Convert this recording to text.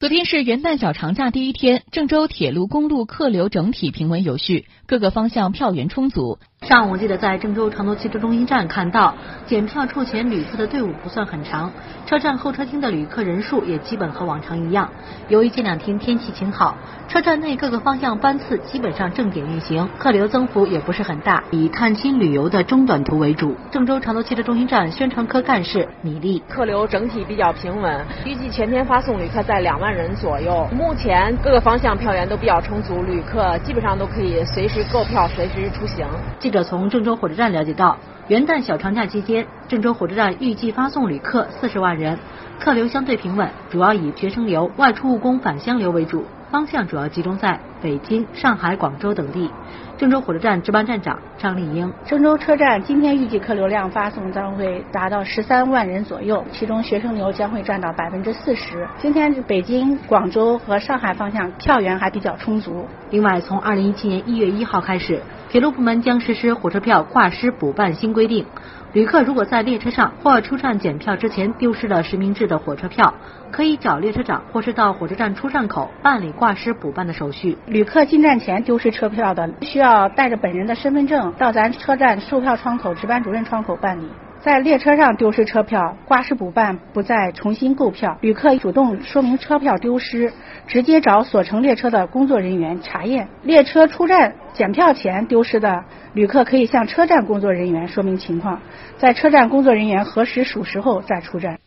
昨天是元旦小长假第一天，郑州铁路公路客流整体平稳有序，各个方向票源充足。上午记得在郑州长途汽车中心站看到检票处前旅客的队伍不算很长，车站候车厅的旅客人数也基本和往常一样。由于这两天天气晴好，车站内各个方向班次基本上正点运行，客流增幅也不是很大，以探亲旅游的中短途为主。郑州长途汽车中心站宣传科干事米粒，客流整体比较平稳，预计全天发送旅客在两万人左右。目前各个方向票源都比较充足，旅客基本上都可以随时购票、随时出行。记者从郑州火车站了解到，元旦小长假期间，郑州火车站预计发送旅客四十万人，客流相对平稳，主要以学生流、外出务工返乡流为主。方向主要集中在北京、上海、广州等地。郑州火车站值班站长张丽英：郑州车站今天预计客流量发送将会达到十三万人左右，其中学生流将会占到百分之四十。今天北京、广州和上海方向票源还比较充足。另外，从二零一七年一月一号开始，铁路部门将实施火车票挂失补办新规定。旅客如果在列车上或出站检票之前丢失了实名制的火车票，可以找列车长或是到火车站出站口办理挂失补办的手续。旅客进站前丢失车票的，需要带着本人的身份证到咱车站售票窗口值班主任窗口办理。在列车上丢失车票，挂失补办不再重新购票。旅客主动说明车票丢失，直接找所乘列车的工作人员查验。列车出站检票前丢失的，旅客可以向车站工作人员说明情况，在车站工作人员核实属实后再出站。